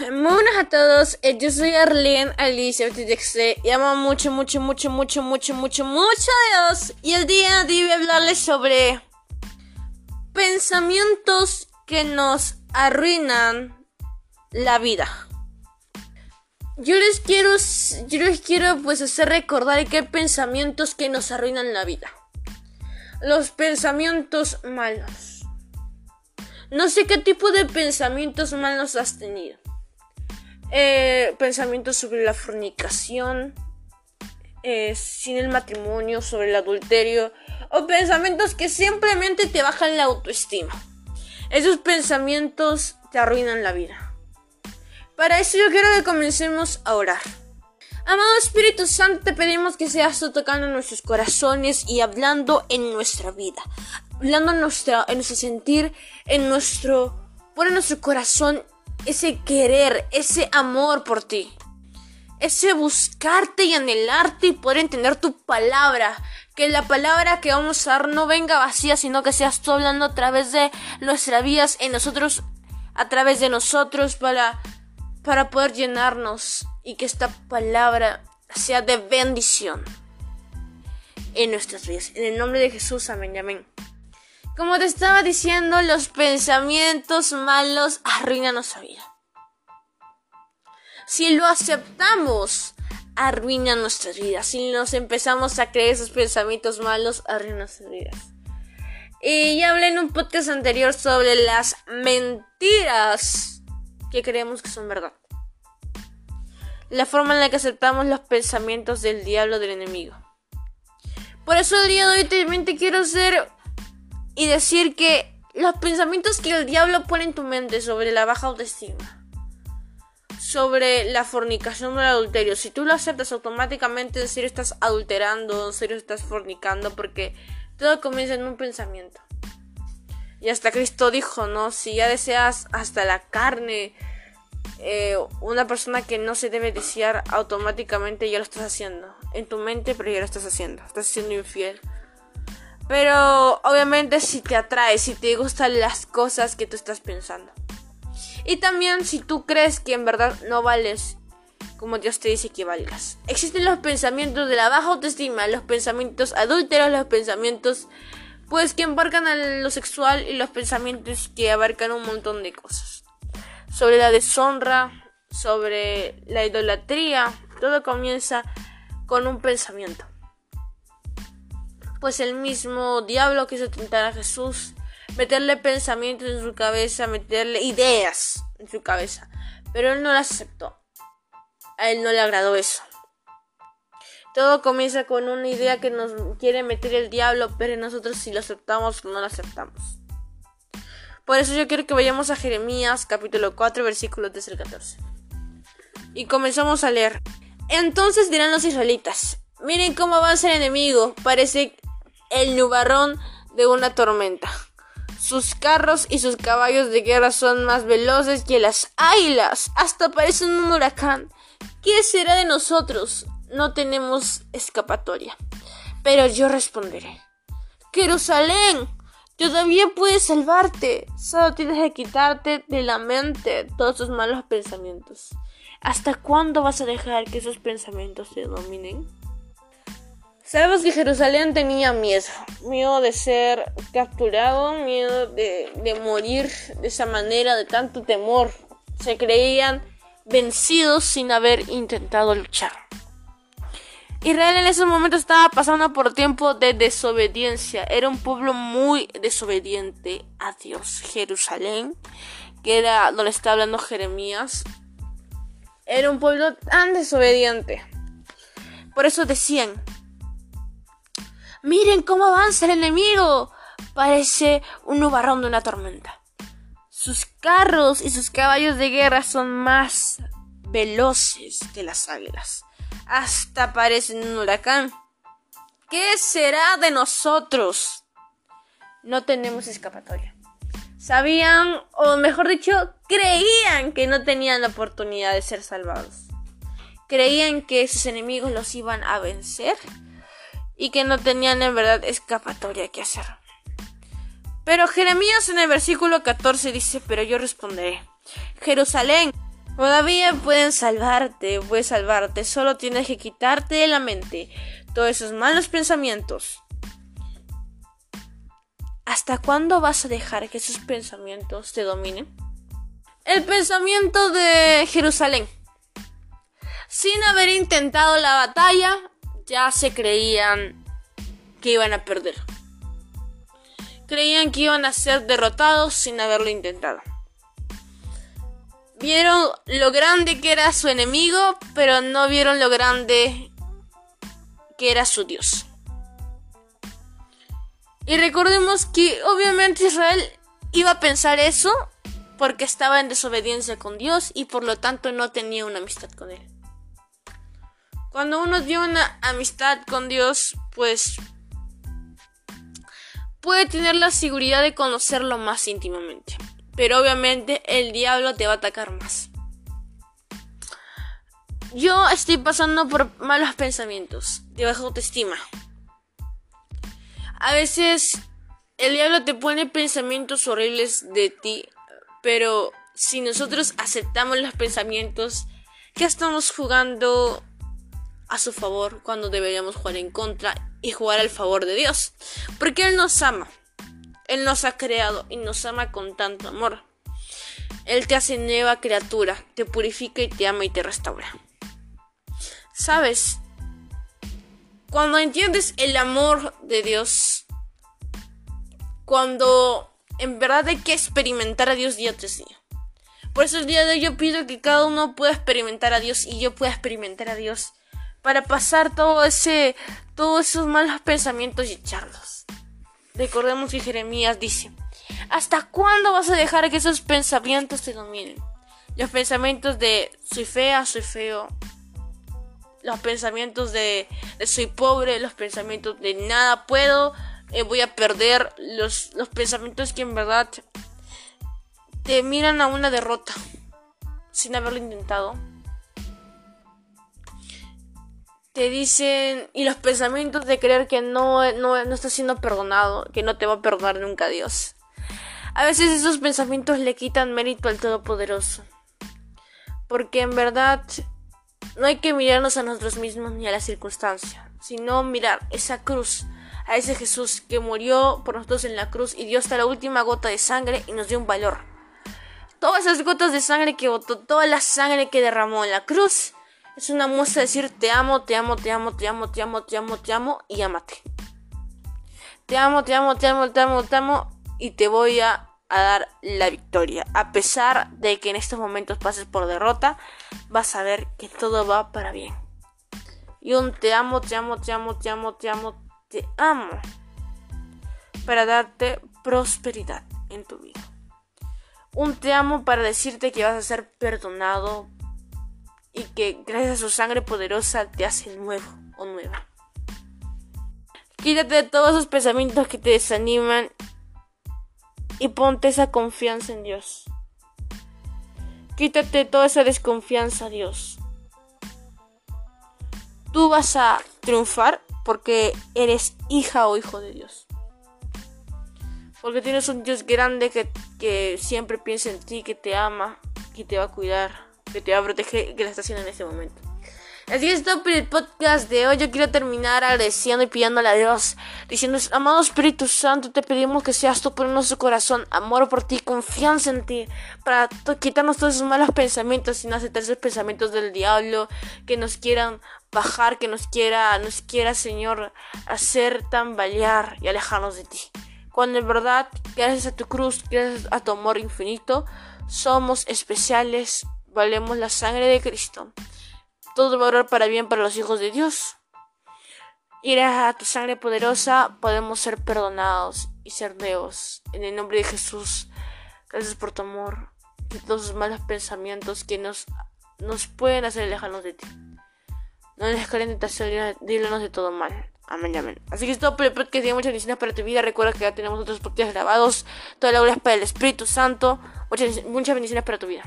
Muy buenas a todos, eh, yo soy Arlene Alicia y amo mucho, mucho, mucho, mucho, mucho, mucho, mucho a Dios. Y el día de hoy voy a hablarles sobre pensamientos que nos arruinan la vida. Yo les quiero, yo les quiero pues hacer recordar que hay pensamientos que nos arruinan la vida. Los pensamientos malos. No sé qué tipo de pensamientos malos has tenido eh, pensamientos sobre la fornicación, eh, sin el matrimonio, sobre el adulterio, o pensamientos que simplemente te bajan la autoestima. Esos pensamientos te arruinan la vida. Para eso yo quiero que comencemos a orar. Amado Espíritu Santo, te pedimos que seas tocando nuestros corazones y hablando en nuestra vida, hablando en, nuestra, en nuestro sentir, en nuestro, por nuestro corazón ese querer, ese amor por ti. Ese buscarte y anhelarte y poder entender tu palabra. Que la palabra que vamos a dar no venga vacía, sino que seas tú hablando a través de nuestras vidas, en nosotros, a través de nosotros, para, para poder llenarnos y que esta palabra sea de bendición en nuestras vidas. En el nombre de Jesús, amén amén. Como te estaba diciendo, los pensamientos malos arruinan nuestra vida. Si lo aceptamos, arruinan nuestras vidas. Si nos empezamos a creer esos pensamientos malos, arruinan nuestras vidas. Y ya hablé en un podcast anterior sobre las mentiras que creemos que son verdad. La forma en la que aceptamos los pensamientos del diablo del enemigo. Por eso el día de hoy también te quiero hacer y decir que los pensamientos que el diablo pone en tu mente sobre la baja autoestima, sobre la fornicación o el adulterio, si tú lo aceptas automáticamente, en estás adulterando, en serio estás fornicando, porque todo comienza en un pensamiento. Y hasta Cristo dijo, ¿no? Si ya deseas hasta la carne, eh, una persona que no se debe desear automáticamente ya lo estás haciendo. En tu mente, pero ya lo estás haciendo. Estás siendo infiel. Pero obviamente si te atrae, si te gustan las cosas que tú estás pensando. Y también si tú crees que en verdad no vales como Dios te dice que valgas. Existen los pensamientos de la baja autoestima, los pensamientos adúlteros, los pensamientos pues que embarcan a lo sexual y los pensamientos que abarcan un montón de cosas. Sobre la deshonra, sobre la idolatría, todo comienza con un pensamiento pues el mismo diablo quiso tentar a Jesús, meterle pensamientos en su cabeza, meterle ideas en su cabeza, pero él no las aceptó. A él no le agradó eso. Todo comienza con una idea que nos quiere meter el diablo, pero nosotros si lo aceptamos no lo aceptamos. Por eso yo quiero que vayamos a Jeremías capítulo 4 versículos 13 al 14. Y comenzamos a leer. Entonces dirán los israelitas, miren cómo avanza el enemigo, parece el nubarrón de una tormenta. Sus carros y sus caballos de guerra son más veloces que las águilas. Hasta parecen un huracán. ¿Qué será de nosotros? No tenemos escapatoria. Pero yo responderé. Jerusalén, todavía puedes salvarte. Solo tienes que quitarte de la mente todos tus malos pensamientos. ¿Hasta cuándo vas a dejar que esos pensamientos te dominen? Sabemos que Jerusalén tenía miedo, miedo de ser capturado, miedo de, morir de esa manera, de tanto temor. Se creían vencidos sin haber intentado luchar. Israel en ese momento estaba pasando por tiempo de desobediencia. Era un pueblo muy desobediente a Dios. Jerusalén, que era donde está hablando Jeremías, era un pueblo tan desobediente. Por eso decían, Miren cómo avanza el enemigo. Parece un nubarrón de una tormenta. Sus carros y sus caballos de guerra son más veloces que las águilas. Hasta parecen un huracán. ¿Qué será de nosotros? No tenemos escapatoria. Sabían, o mejor dicho, creían que no tenían la oportunidad de ser salvados. Creían que sus enemigos los iban a vencer y que no tenían en verdad escapatoria que hacer. Pero Jeremías en el versículo 14 dice, pero yo responderé, Jerusalén, Todavía pueden salvarte, puedes salvarte, solo tienes que quitarte de la mente todos esos malos pensamientos. ¿Hasta cuándo vas a dejar que esos pensamientos te dominen? El pensamiento de Jerusalén. Sin haber intentado la batalla, ya se creían que iban a perder. Creían que iban a ser derrotados sin haberlo intentado. Vieron lo grande que era su enemigo, pero no vieron lo grande que era su Dios. Y recordemos que obviamente Israel iba a pensar eso porque estaba en desobediencia con Dios y por lo tanto no tenía una amistad con Él. Cuando uno tiene una amistad con Dios, pues puede tener la seguridad de conocerlo más íntimamente. Pero obviamente el diablo te va a atacar más. Yo estoy pasando por malos pensamientos, de baja autoestima. A veces el diablo te pone pensamientos horribles de ti, pero si nosotros aceptamos los pensamientos, ya estamos jugando a su favor cuando deberíamos jugar en contra y jugar al favor de Dios. Porque Él nos ama. Él nos ha creado y nos ama con tanto amor. Él te hace nueva criatura, te purifica y te ama y te restaura. ¿Sabes? Cuando entiendes el amor de Dios, cuando en verdad hay que experimentar a Dios día tras día. Por eso el día de hoy yo pido que cada uno pueda experimentar a Dios y yo pueda experimentar a Dios para pasar todo ese, todos esos malos pensamientos y echarlos. Recordemos que Jeremías dice, ¿hasta cuándo vas a dejar que esos pensamientos te dominen? Los pensamientos de soy fea, soy feo, los pensamientos de, soy pobre, los pensamientos de nada puedo, eh, voy a perder, los, los pensamientos que en verdad te miran a una derrota sin haberlo intentado. Te dicen, y los pensamientos de creer que no, no, no estás siendo perdonado, que no te va a perdonar nunca Dios. A veces esos pensamientos le quitan mérito al Todopoderoso. Porque en verdad no hay que mirarnos a nosotros mismos ni a la circunstancia, sino mirar esa cruz, a ese Jesús que murió por nosotros en la cruz y dio hasta la última gota de sangre y nos dio un valor. Todas esas gotas de sangre que botó, toda la sangre que derramó en la cruz, es una muestra de decir te amo, te amo, te amo, te amo, te amo, te amo, te amo y amate. Te amo, te amo, te amo, te amo, te amo y te voy a a dar la victoria. A pesar de que en estos momentos pases por derrota, vas a ver que todo va para bien. Y un te amo, te amo, te amo, te amo, te amo, te amo. Para darte prosperidad en tu vida. Un te amo para decirte que vas a ser perdonado y que gracias a su sangre poderosa te hace nuevo o nueva. Quítate de todos esos pensamientos que te desaniman y ponte esa confianza en Dios. Quítate toda esa desconfianza Dios. Tú vas a triunfar porque eres hija o hijo de Dios. Porque tienes un Dios grande que, que siempre piensa en ti, que te ama, que te va a cuidar, que te va a proteger, que la está haciendo en este momento. Así que esto por el podcast de hoy. Yo quiero terminar agradeciendo y pidiéndole a Dios, diciendo, amado Espíritu Santo, te pedimos que seas tú por nuestro corazón, amor por ti, confianza en ti, para quitarnos todos esos malos pensamientos y no aceptar esos pensamientos del diablo que nos quieran bajar, que nos quiera, nos quiera, Señor, hacer tambalear y alejarnos de ti. Cuando en verdad, gracias a tu cruz, gracias a tu amor infinito, somos especiales, valemos la sangre de Cristo todo va a orar para bien para los hijos de Dios. Y gracias a tu sangre poderosa podemos ser perdonados y ser nuevos. En el nombre de Jesús, gracias por tu amor y todos los malos pensamientos que nos, nos pueden hacer alejarnos de ti. No les caen tentación, líbranos de todo mal. Amén, amén. Así que es todo por el podcast. Muchas bendiciones para tu vida. Recuerda que ya tenemos otros podcasts grabados. Toda la gloria es para el Espíritu Santo. Muchas bendiciones para tu vida.